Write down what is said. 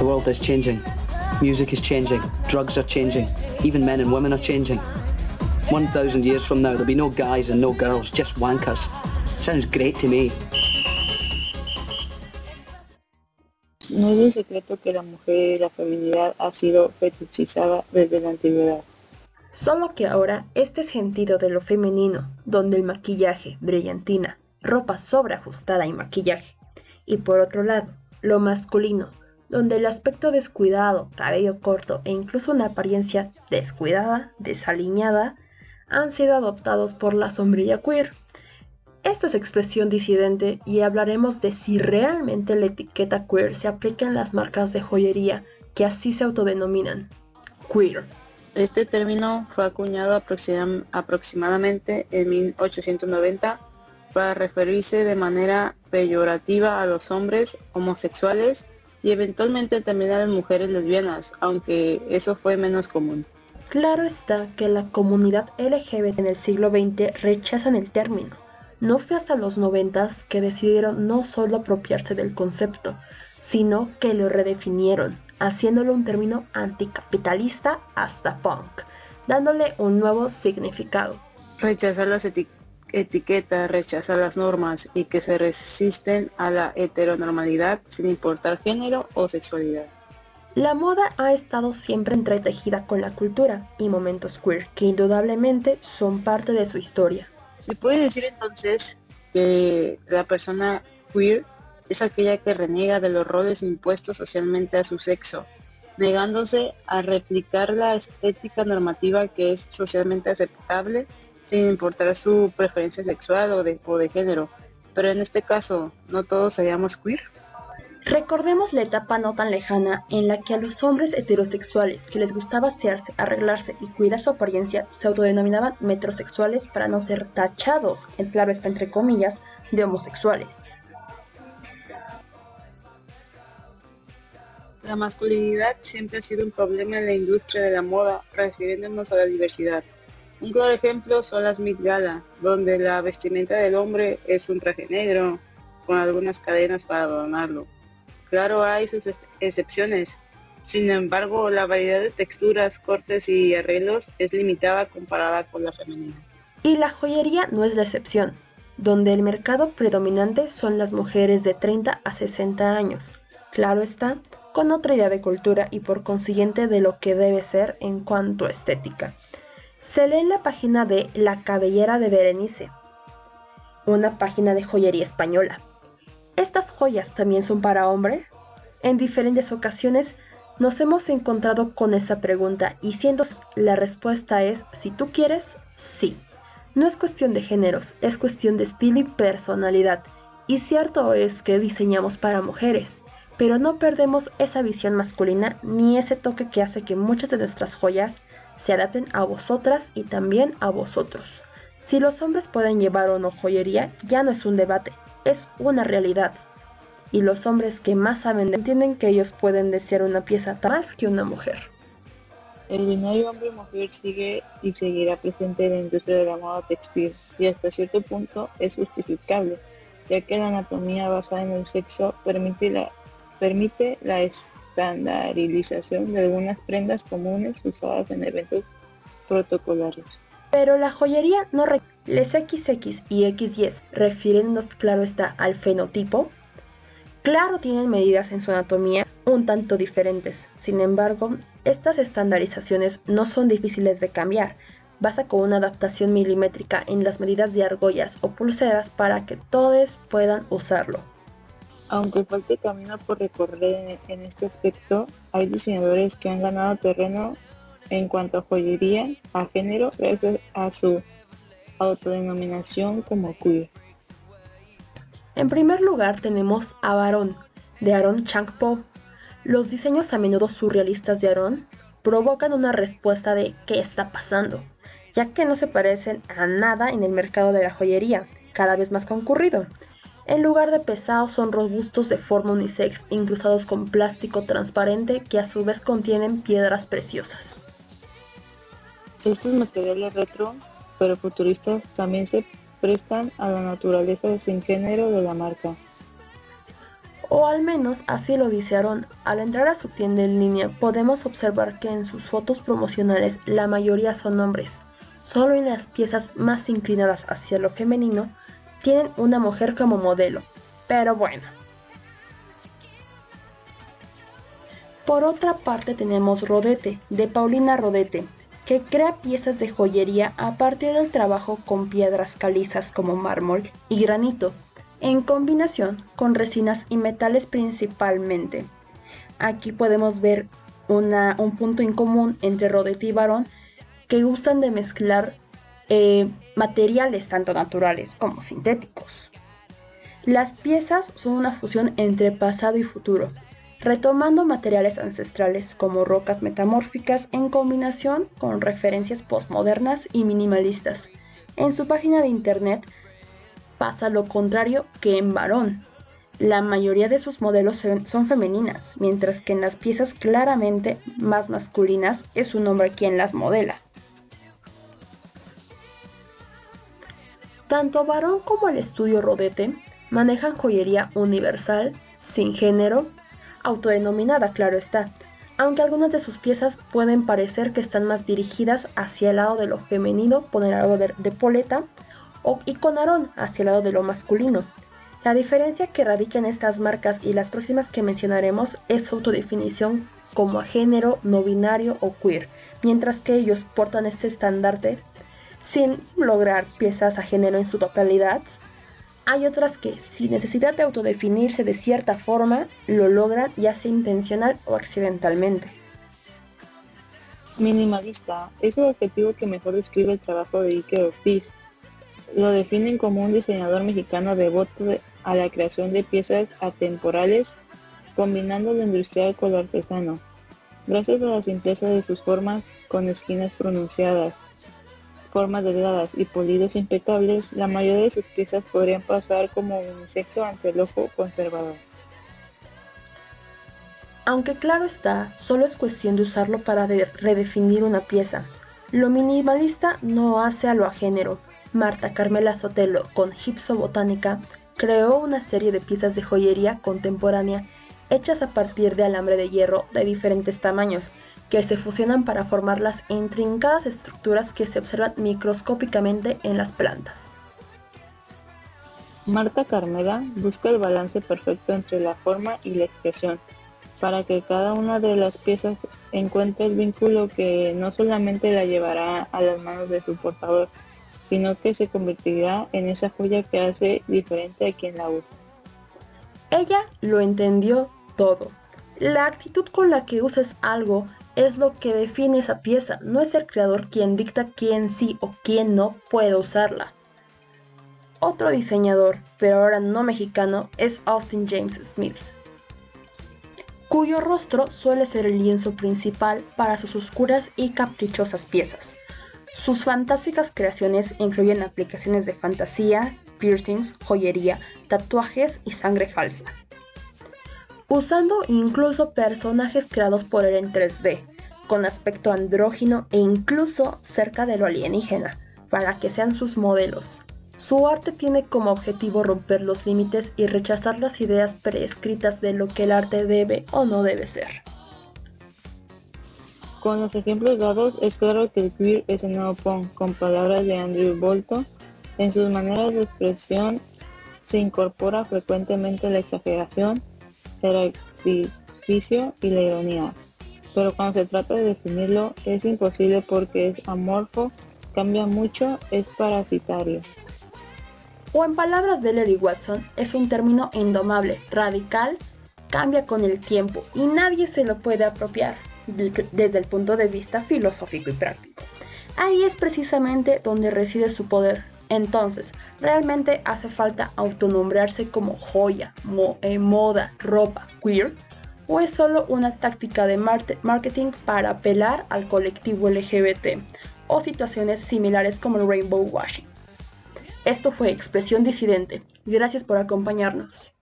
The world is changing. Music is changing. Drugs are changing. Even men and women are changing. 1,000 years from now, there'll be no guys and no girls, just wankers. Sounds great to me. No es un secreto que la mujer y la feminidad ha sido fetichizada desde la antigüedad. Solo que ahora este sentido de lo femenino, donde el maquillaje, brillantina, ropa sobreajustada y maquillaje, y por otro lado, lo masculino, donde el aspecto descuidado, cabello corto e incluso una apariencia descuidada, desaliñada, han sido adoptados por la sombrilla queer. Esto es expresión disidente y hablaremos de si realmente la etiqueta queer se aplica en las marcas de joyería que así se autodenominan. Queer. Este término fue acuñado aproximadamente en 1890 para referirse de manera peyorativa a los hombres homosexuales y eventualmente también a las mujeres lesbianas, aunque eso fue menos común. Claro está que la comunidad LGBT en el siglo XX rechazan el término no fue hasta los noventas que decidieron no solo apropiarse del concepto, sino que lo redefinieron, haciéndolo un término anticapitalista hasta punk, dándole un nuevo significado. Rechazar las etiquetas, rechazar las normas y que se resisten a la heteronormalidad sin importar género o sexualidad. La moda ha estado siempre entretejida con la cultura y momentos queer que indudablemente son parte de su historia. Se puede decir entonces que la persona queer es aquella que reniega de los roles impuestos socialmente a su sexo, negándose a replicar la estética normativa que es socialmente aceptable sin importar su preferencia sexual o de, o de género. Pero en este caso, ¿no todos seríamos queer? Recordemos la etapa no tan lejana en la que a los hombres heterosexuales que les gustaba asearse, arreglarse y cuidar su apariencia se autodenominaban metrosexuales para no ser tachados, en claro está entre comillas, de homosexuales. La masculinidad siempre ha sido un problema en la industria de la moda, refiriéndonos a la diversidad. Un claro ejemplo son las Met Gala, donde la vestimenta del hombre es un traje negro, con algunas cadenas para adornarlo Claro, hay sus excepciones. Sin embargo, la variedad de texturas, cortes y arreglos es limitada comparada con la femenina. Y la joyería no es la excepción, donde el mercado predominante son las mujeres de 30 a 60 años. Claro está, con otra idea de cultura y por consiguiente de lo que debe ser en cuanto a estética. Se lee en la página de La Cabellera de Berenice, una página de joyería española. ¿Estas joyas también son para hombre? En diferentes ocasiones nos hemos encontrado con esta pregunta y siendo la respuesta es si tú quieres, sí. No es cuestión de géneros, es cuestión de estilo y personalidad. Y cierto es que diseñamos para mujeres, pero no perdemos esa visión masculina ni ese toque que hace que muchas de nuestras joyas se adapten a vosotras y también a vosotros. Si los hombres pueden llevar o no joyería, ya no es un debate, es una realidad. Y los hombres que más saben entienden que ellos pueden desear una pieza más que una mujer. El binario hombre-mujer sigue y seguirá presente en la industria de la moda textil y hasta cierto punto es justificable, ya que la anatomía basada en el sexo permite la, permite la estandarización de algunas prendas comunes usadas en eventos protocolarios. Pero la joyería no requiere les XX y XY, refiriéndonos claro está al fenotipo, claro tienen medidas en su anatomía un tanto diferentes. Sin embargo, estas estandarizaciones no son difíciles de cambiar. Basta con una adaptación milimétrica en las medidas de argollas o pulseras para que todos puedan usarlo. Aunque falte camino por recorrer en este aspecto, hay diseñadores que han ganado terreno en cuanto a joyería, a género, gracias a su autodenominación como queer. En primer lugar tenemos a Baron, de Aaron Changpo. Los diseños a menudo surrealistas de Aaron provocan una respuesta de ¿qué está pasando? ya que no se parecen a nada en el mercado de la joyería, cada vez más concurrido. En lugar de pesados son robustos de forma unisex, incrustados con plástico transparente que a su vez contienen piedras preciosas. Estos materiales retro pero futuristas también se prestan a la naturaleza sin género de la marca. O al menos así lo dice Aaron. Al entrar a su tienda en línea podemos observar que en sus fotos promocionales la mayoría son hombres. Solo en las piezas más inclinadas hacia lo femenino tienen una mujer como modelo. Pero bueno. Por otra parte tenemos Rodete, de Paulina Rodete, que crea piezas de joyería a partir del trabajo con piedras calizas como mármol y granito en combinación con resinas y metales principalmente. Aquí podemos ver un punto en común entre Rodet y Barón que gustan de mezclar eh, materiales tanto naturales como sintéticos. Las piezas son una fusión entre pasado y futuro, retomando materiales ancestrales como rocas metamórficas en combinación con referencias postmodernas y minimalistas. En su página de internet pasa lo contrario que en varón. La mayoría de sus modelos son femeninas, mientras que en las piezas claramente más masculinas es un hombre quien las modela. Tanto Varón como el estudio Rodete manejan joyería universal, sin género, autodenominada, claro está, aunque algunas de sus piezas pueden parecer que están más dirigidas hacia el lado de lo femenino por el lado de, Poleta y con Aarón hacia el lado de lo masculino. La diferencia que radica en estas marcas y las próximas que mencionaremos es su autodefinición como a género, no binario o queer, mientras que ellos portan este estandarte sin lograr piezas a género en su totalidad. Hay otras que, sin necesidad de autodefinirse de cierta forma, lo logran ya sea intencional o accidentalmente. Minimalista es el objetivo que mejor describe el trabajo de Ike Ortiz, lo definen como un diseñador mexicano devoto a la creación de piezas atemporales, combinando lo industrial con lo artesano. Gracias a la simpleza de sus formas, con esquinas pronunciadas, formas delgadas y polidos impecables, la mayoría de sus piezas podrían pasar como un sexo ante el ojo conservador. Aunque claro está, solo es cuestión de usarlo para redefinir una pieza. Lo minimalista no hace a lo agénero, Marta Carmela Sotelo, con Gipso Botánica, creó una serie de piezas de joyería contemporánea hechas a partir de alambre de hierro de diferentes tamaños, que se fusionan para formar las intrincadas estructuras que se observan microscópicamente en las plantas. Marta Carmela busca el balance perfecto entre la forma y la expresión, para que cada una de las piezas encuentre el vínculo que no solamente la llevará a las manos de su portador, sino que se convertirá en esa joya que hace diferente a quien la usa. Ella lo entendió todo. La actitud con la que uses algo es lo que define esa pieza, no es el creador quien dicta quién sí o quién no puede usarla. Otro diseñador, pero ahora no mexicano, es Austin James Smith, cuyo rostro suele ser el lienzo principal para sus oscuras y caprichosas piezas. Sus fantásticas creaciones incluyen aplicaciones de fantasía, piercings, joyería, tatuajes y sangre falsa. Usando incluso personajes creados por él en 3D, con aspecto andrógino e incluso cerca de lo alienígena, para que sean sus modelos. Su arte tiene como objetivo romper los límites y rechazar las ideas preescritas de lo que el arte debe o no debe ser. Con los ejemplos dados, es claro que el queer es el nuevo punk, con palabras de Andrew Bolton. En sus maneras de expresión se incorpora frecuentemente la exageración, el artificio y la ironía. Pero cuando se trata de definirlo, es imposible porque es amorfo, cambia mucho, es parasitario. O en palabras de Larry Watson, es un término indomable, radical, cambia con el tiempo y nadie se lo puede apropiar desde el punto de vista filosófico y práctico. Ahí es precisamente donde reside su poder. Entonces, ¿realmente hace falta autonombrarse como joya, eh, moda, ropa, queer? ¿O es solo una táctica de marketing para apelar al colectivo LGBT? O situaciones similares como el rainbow washing. Esto fue Expresión Disidente. Gracias por acompañarnos.